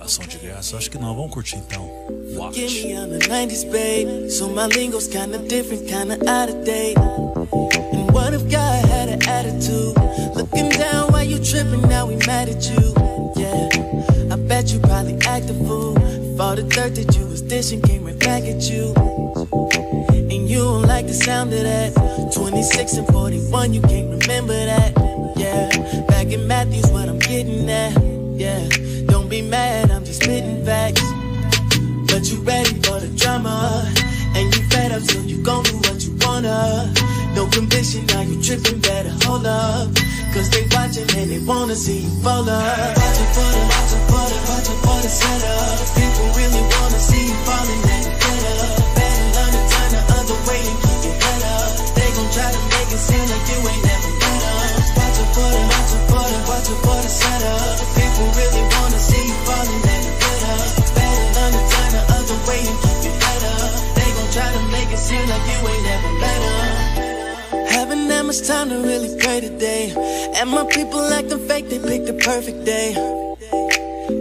Ação de graça? Acho que não. Vamos curtir então. Watch. Give me on the 90s, babe. So my lingo's kinda different, kinda out date. And what if God had an attitude? Looking down while you tripping, now we mad at you. Yeah, I bet you probably act a fool. If all the dirt that you was dishing came right back at you. And you don't like the sound of that. 26 and 41, you can't remember that. Yeah, back in Matthews, what I'm getting at. Yeah, don't be mad, I'm just spitting facts. But you ready for the drama? And you fed up so you gon' do what you wanna. No conviction, now you tripping, better hold up. Cause they watching and they wanna see you fall up. Watching for the, watching for the, watching for the setup. People really wanna see you falling and you get up. Better learn to turn the other way and keep your head up. They gon' try to make it seem like you ain't never met us Watching for the, watching for the, watching for the setup. People really wanna see to make it seem like you ain't us Haven't that much time to really pray today. And my people acting fake, they picked the perfect day.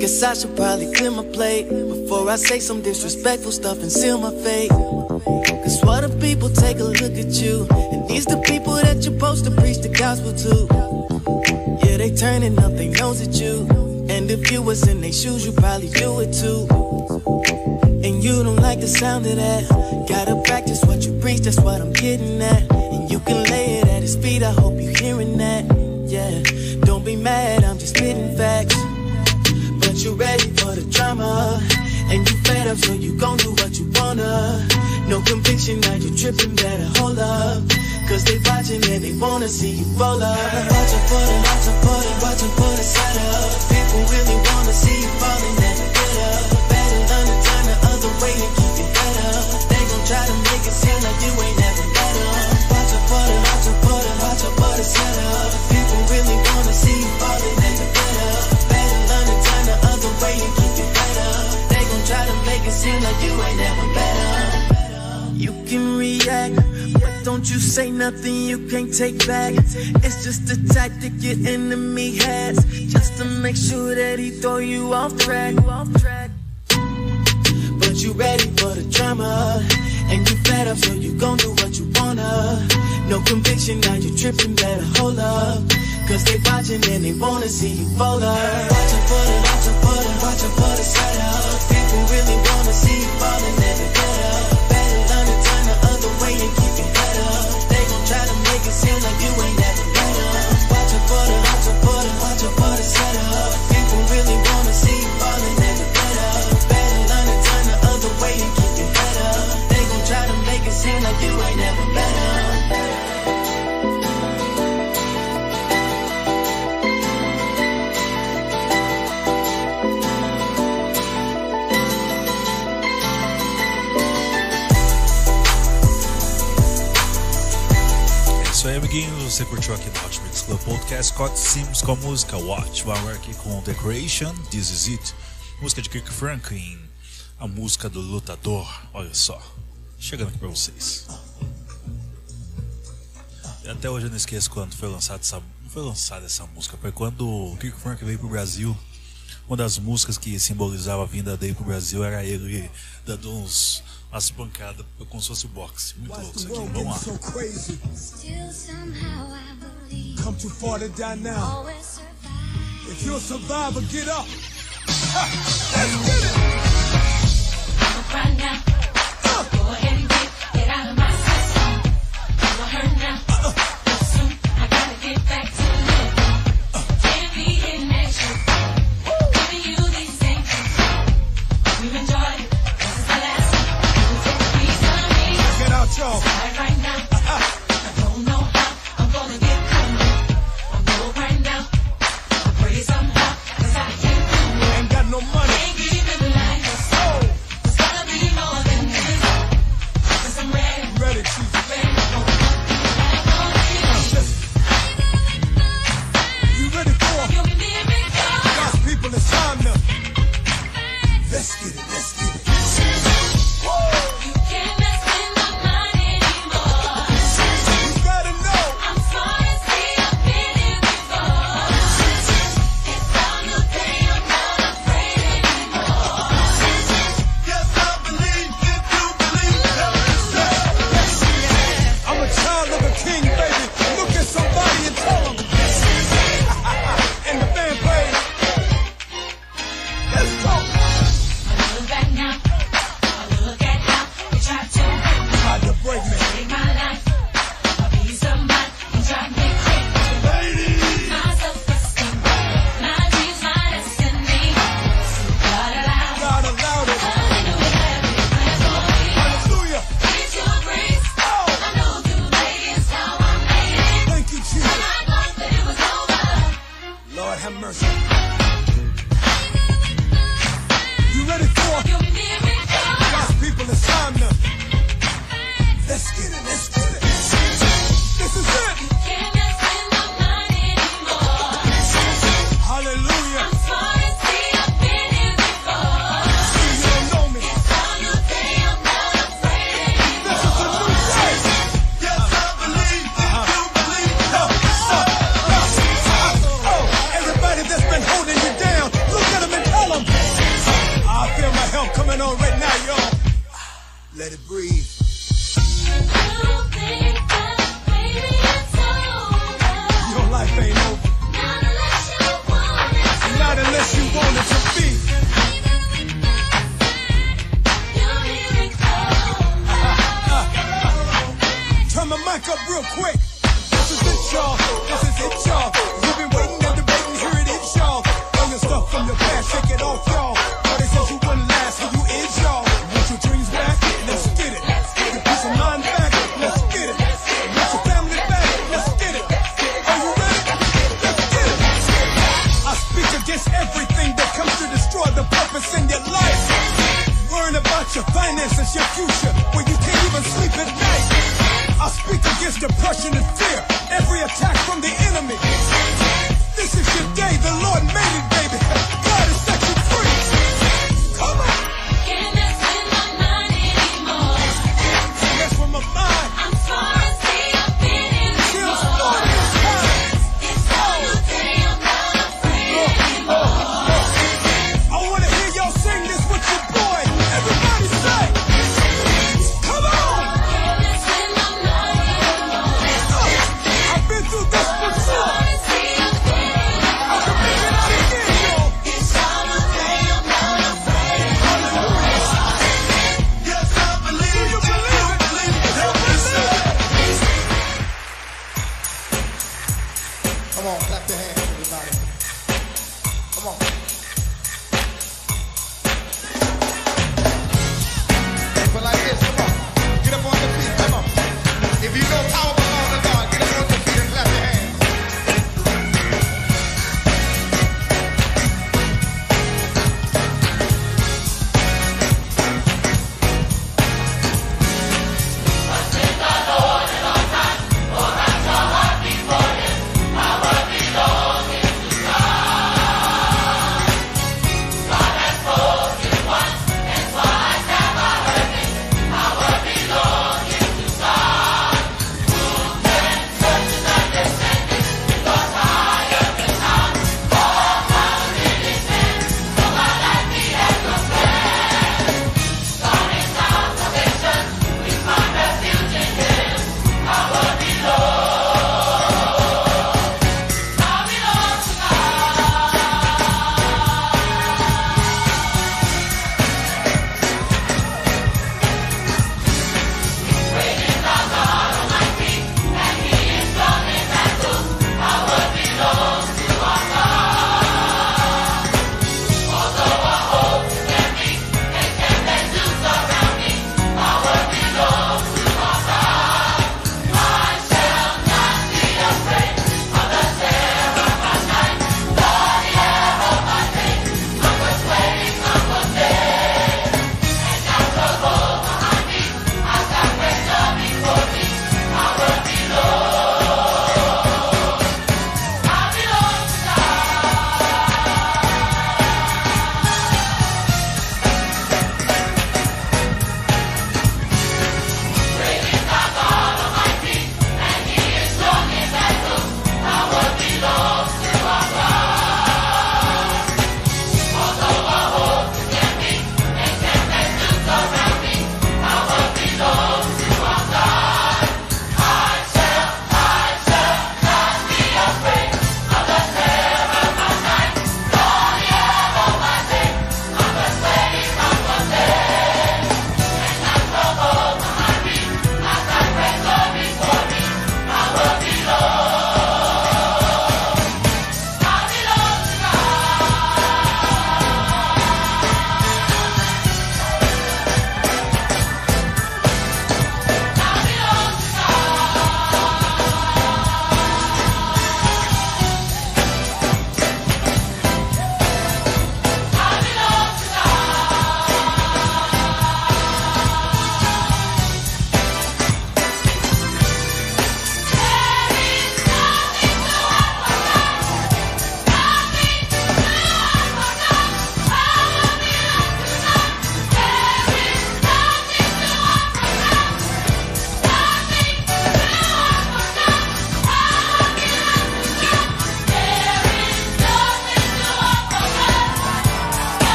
Guess I should probably clear my plate Before I say some disrespectful stuff and seal my fate. Cause what if people take a look at you? And these the people that you're supposed to preach the gospel to. Yeah, they turning up their nose at you. And if you was in their shoes, you probably do it too. And you don't like the sound of that. Gotta practice what you preach, that's what I'm getting at. And you can lay it at his feet, I hope you're hearing that. Yeah, don't be mad, I'm just spitting facts. But you ready for the drama. And you fed up, so you gon' do what you wanna. No conviction, now you tripping, better hold up. Cause they watching and they wanna see you roll up. Watching for the, watching for the, watching for the setup. People really wanna see you falling and you can react, but don't you say nothing you can't take back. It's just a tactic your enemy has, just to make sure that he throw you off track. But you ready for the drama, and you fed up, so you gon' do what you wanna. No conviction, now you tripping, better hold up. Cause they watching and they wanna see you fold up. Watching for the, watching for the, watching for the setup. People really wanna see you you. Better learn to turn the other way and keep head up. They gon' try to make it seem like you ain't never met us. Watching for the, watching for the, watching for the. People really wanna see you you. Better learn to turn the other way and keep head up. They gon' try to make it seem like you ain't never met Você curtiu aqui no Hot Mix Club Podcast Scott Sims com a música Watch. Vamos aqui com Decoration, This Is It. Música de Kirk Franklin. A música do lutador. Olha só. Chegando aqui pra vocês. Até hoje eu não esqueço quando foi lançada essa, foi lançada essa música. Foi quando o Kirk Franklin veio pro Brasil. Uma das músicas que simbolizava a vinda dele pro Brasil era ele dando uns, umas pancadas como se fosse boxe. Muito louco isso aqui. Vamos lá. so crazy. Still somehow I believe Come too far to die now. always survive. If you're a survivor, get up. Let's get it. Right now, Lord have mercy. You ready for God's people, it's time to. Let's get it, let's get it. This is it. let it breathe.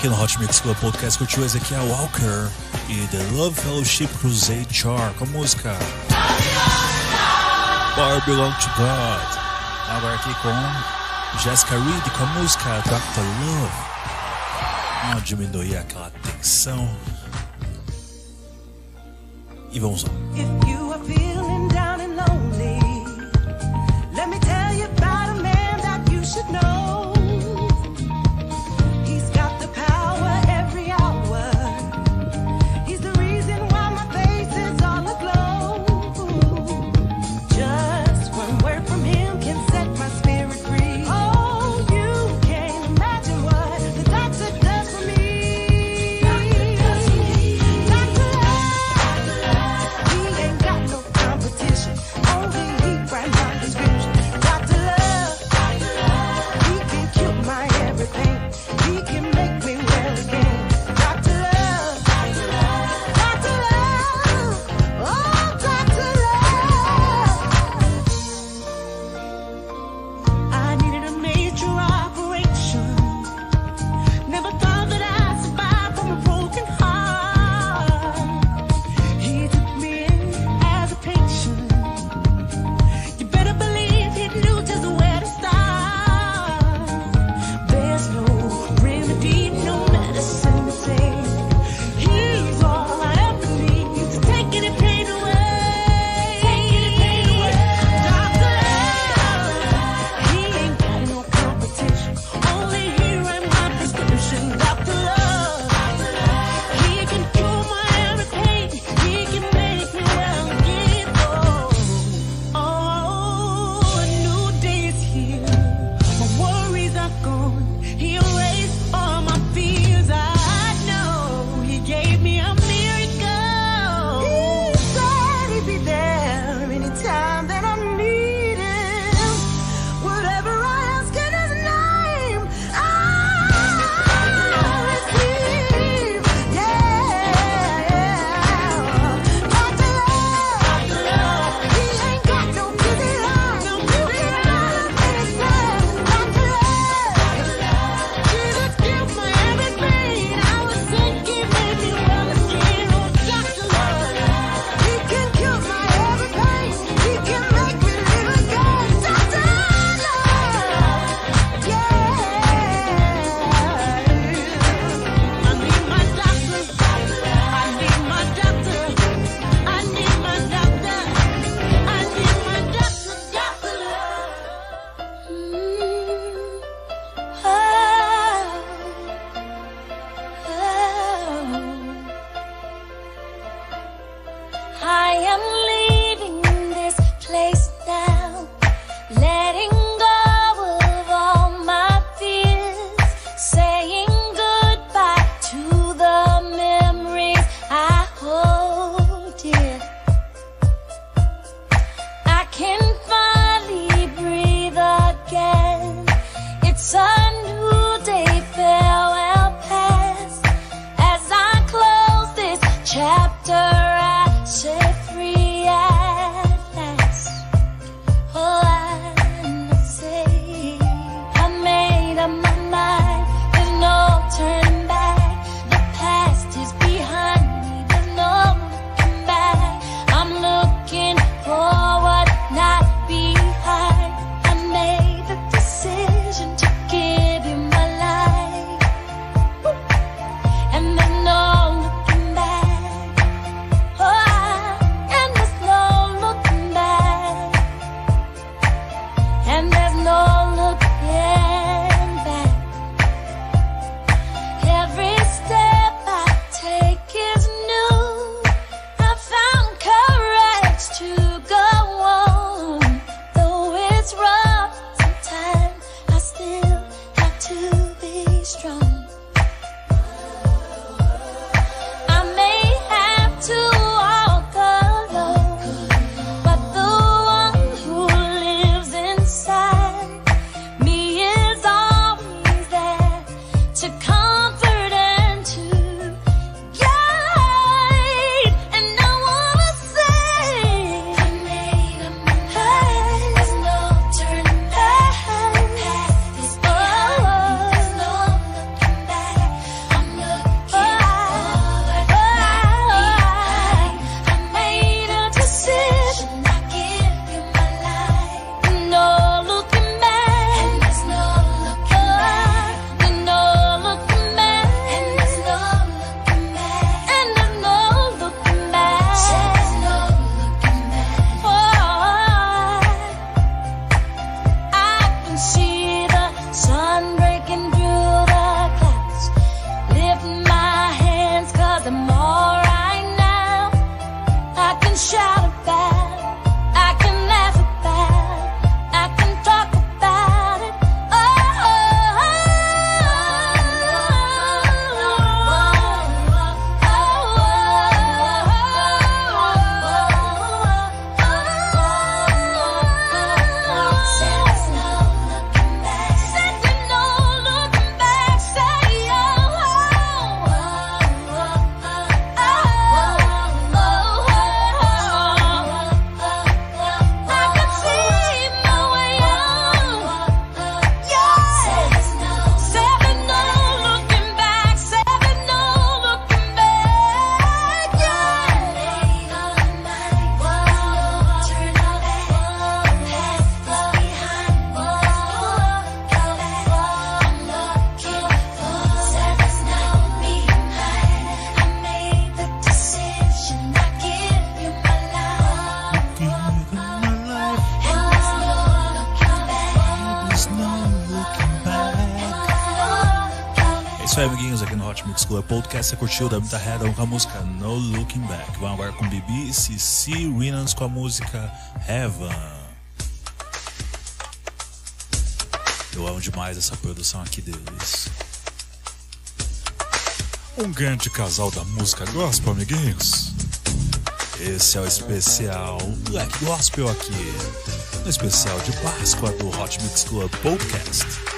Aqui no Hot Mix Club Podcast curtiu Ezequiel Walker e The Love Fellowship Crusade Char com a música Power Belong to God. Agora aqui com Jessica Reed com a música Dr. Love. Vamos diminuir aquela tensão. E vamos lá. podcast, você curtiu da Mita Haddon com a música No Looking Back. Vamos agora com Bibi e C Winans com a música Heaven. Eu amo demais essa produção aqui deles. Um grande casal da música gospel, amiguinhos. Esse é o especial Black Gospel aqui. No especial de Páscoa do Hot Mix Club Podcast.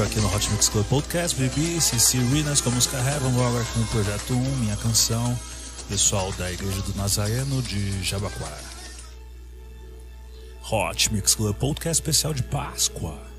Aqui no Hot Mix Club Podcast, Bibi, CC Rinas com a música Heaven, agora com o Projeto 1, Minha Canção, pessoal da Igreja do Nazareno de Jabaquara. Hot Mix Club Podcast especial de Páscoa.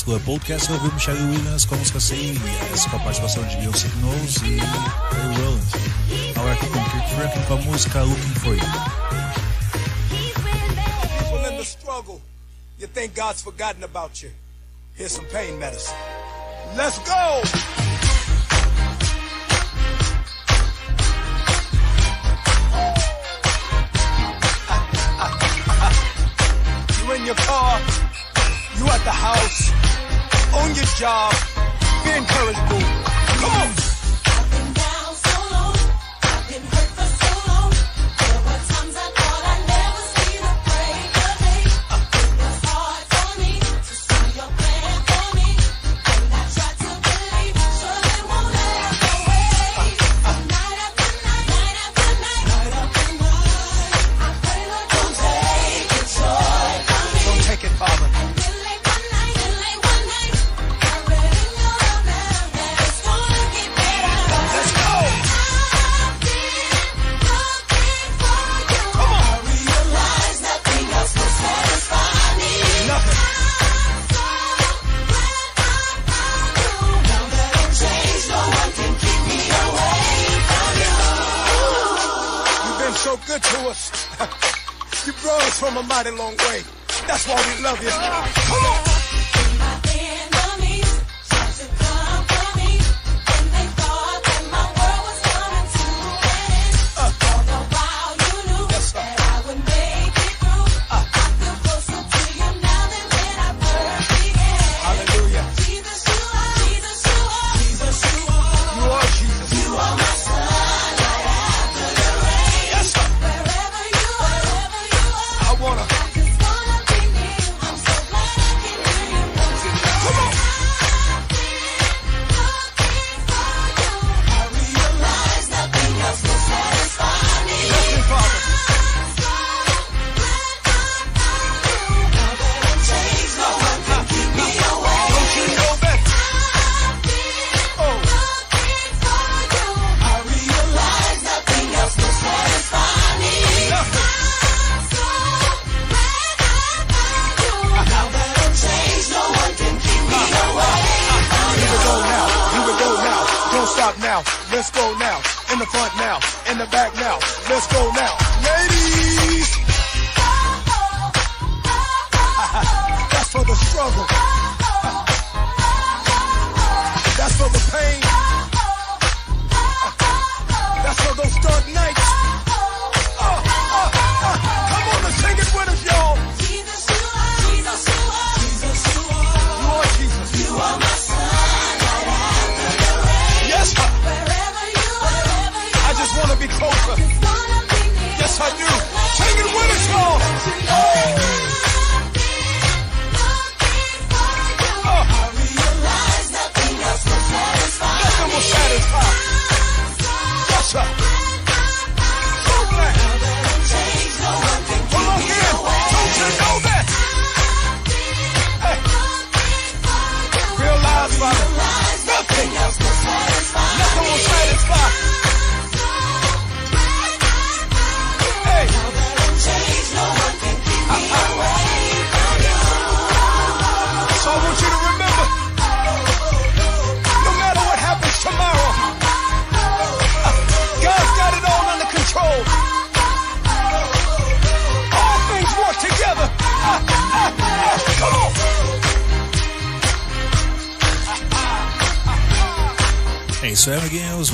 Exclua Podcast, ouvimos Michelle Williams com a música Say é com a participação de Bill Signals e Ray Rollins. Agora aqui com Kirk Franklin com a música Looking For You. People in the struggle, you think God's forgotten about you. Here's some pain medicine. Let's go! job.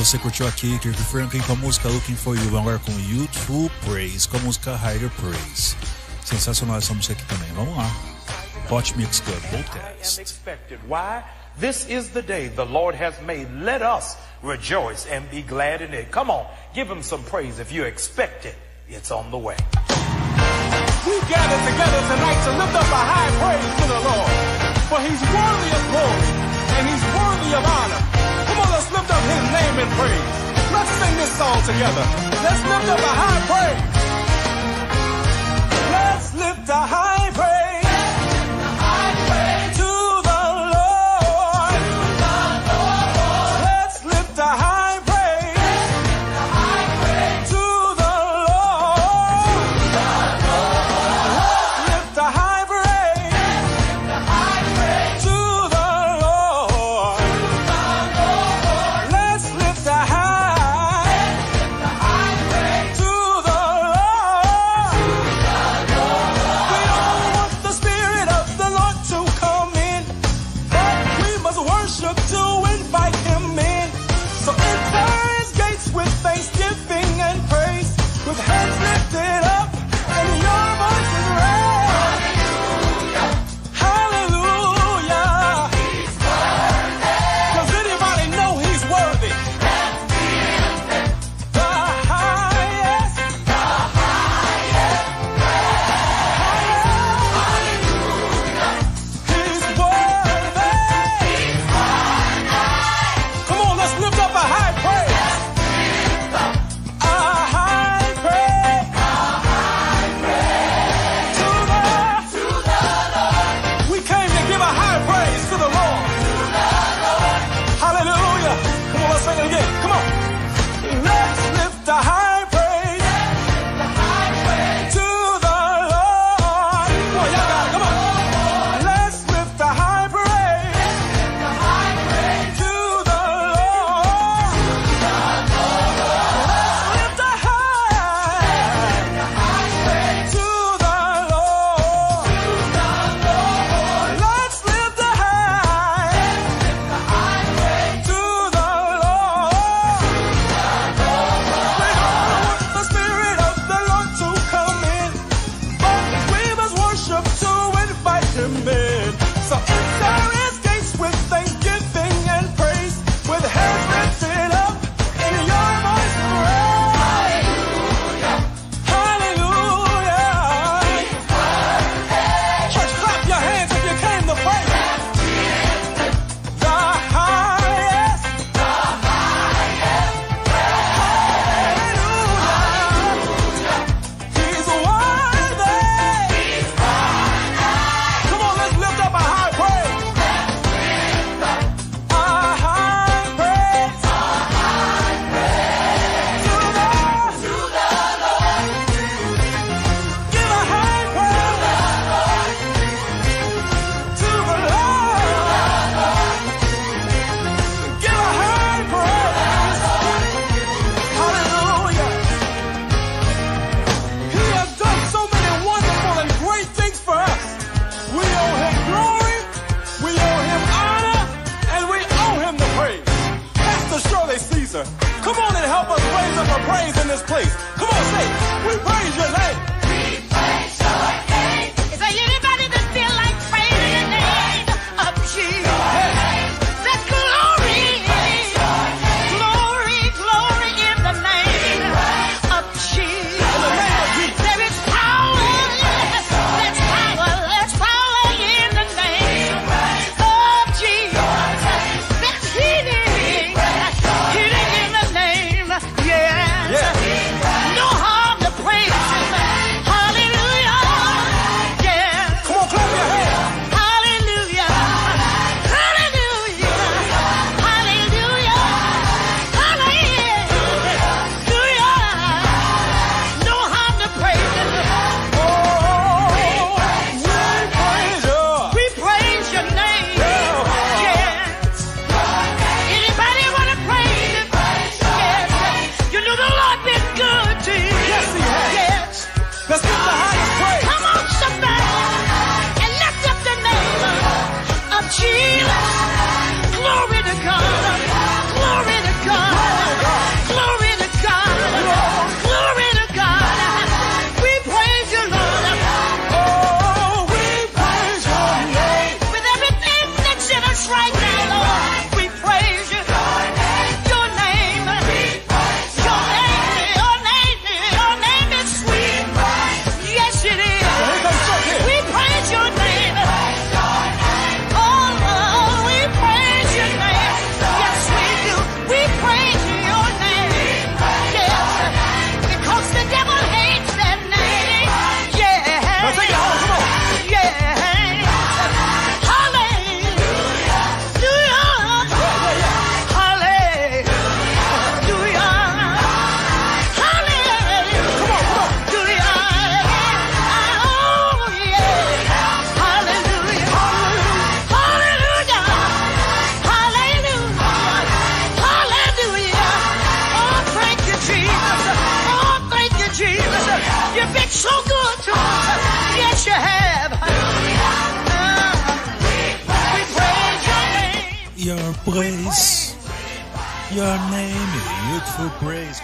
você curtiu aqui Kirk Franklin com a música Looking For You, agora com Praise, com a música Higher Praise. Sensacional essa música aqui também, vamos lá. Hot Mix Club Podcast. Why? This is the day the Lord has made. Let us rejoice and be glad in it. Come on, give him some praise if you expect it. It's on the way. We gather together tonight to lift up a high praise to the Lord. For he's worthy of glory and he's worthy of honor his name in praise. Let's sing this song together. Let's lift up a high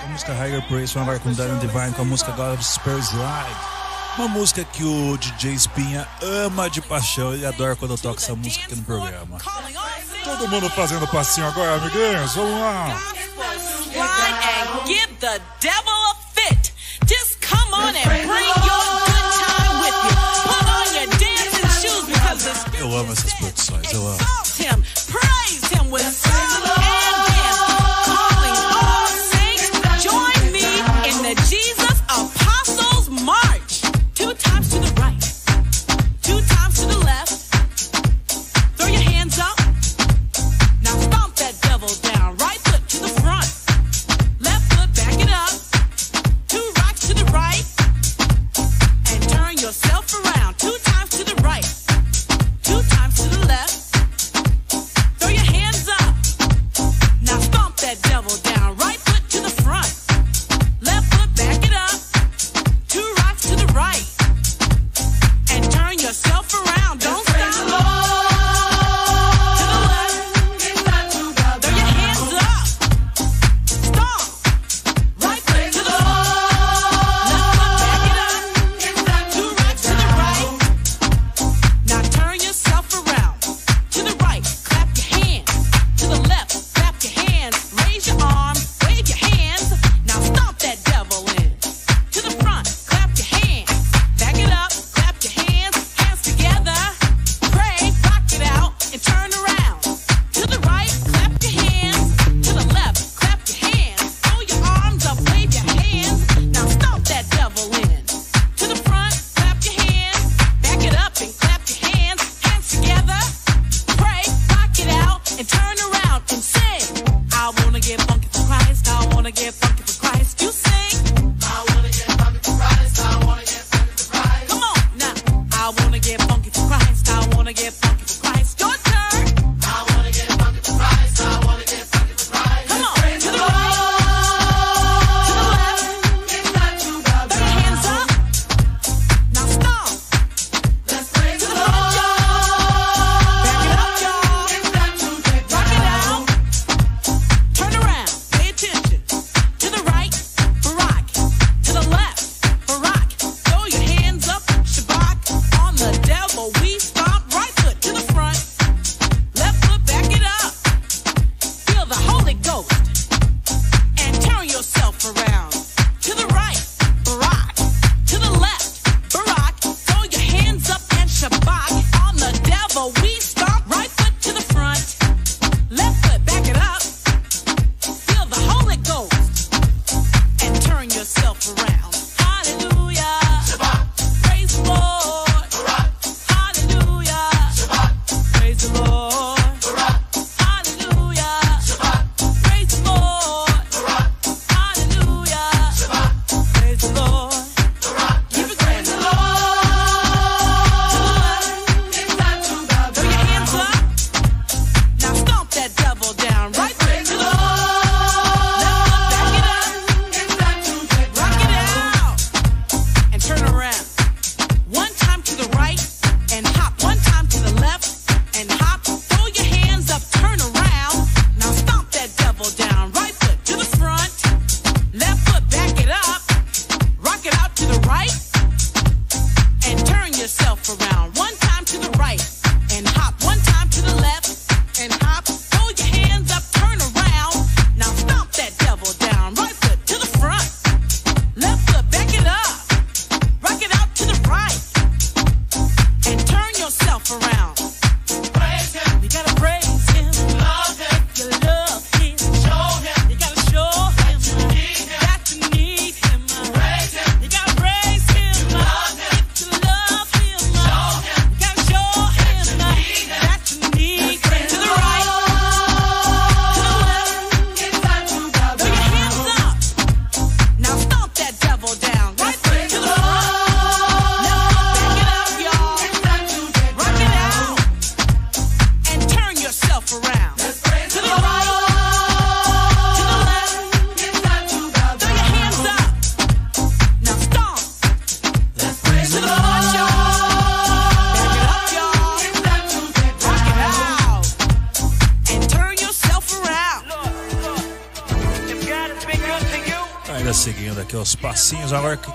a música Higher Praise, uma com Darren Divine, com a música God Spurs Live. Uma música que o DJ Espinha ama de paixão e adora quando eu toco essa música aqui no programa. Todo mundo fazendo passinho agora, amiguinhos, vamos lá! Eu amo essas produções, eu amo. Praise him with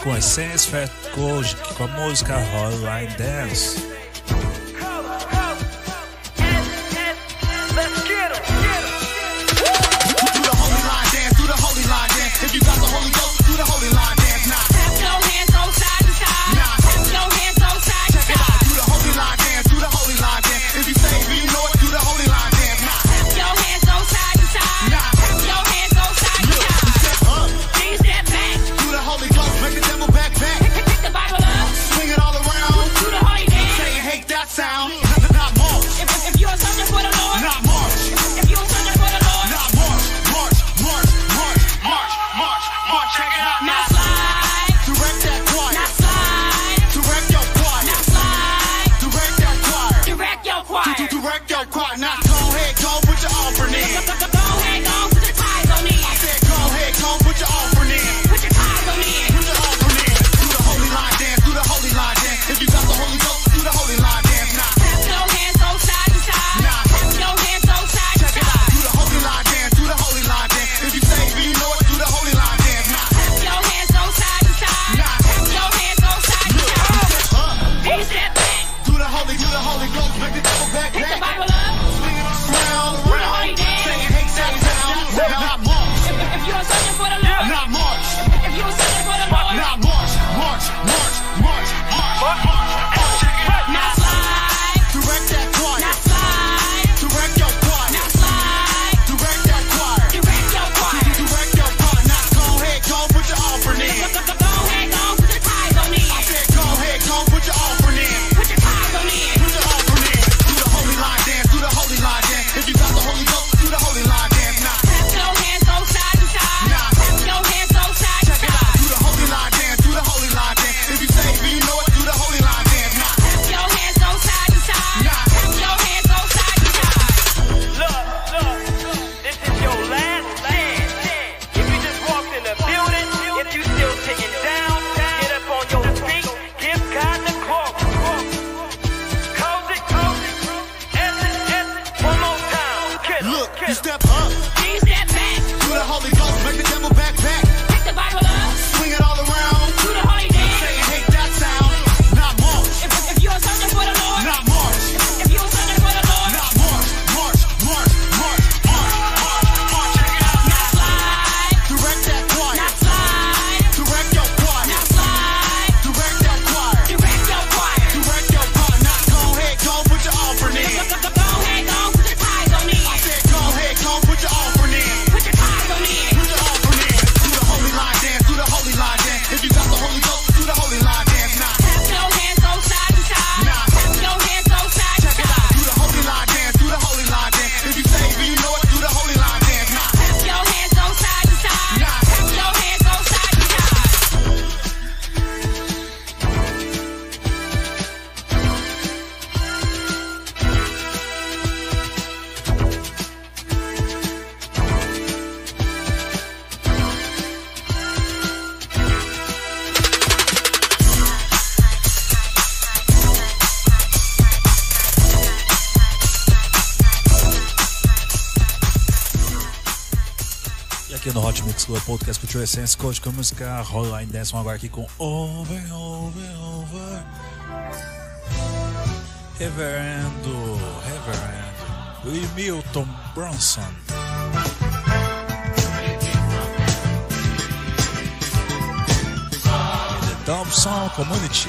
com a Essence Fat Coach, com a música Hotline Dance. podcast Cultura Essence, Coach com música Hotline Dance. Agora aqui com Over, Over, Over. Reverendo, Reverendo. E Milton Bronson. Thompson Community.